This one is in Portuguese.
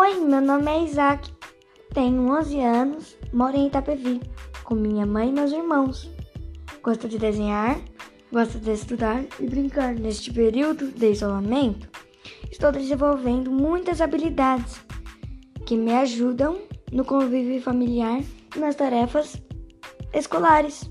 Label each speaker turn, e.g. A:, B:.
A: Oi, meu nome é Isaac, tenho 11 anos, moro em Itapevi, com minha mãe e meus irmãos. Gosto de desenhar, gosto de estudar e brincar. Neste período de isolamento, estou desenvolvendo muitas habilidades que me ajudam no convívio familiar e nas tarefas escolares.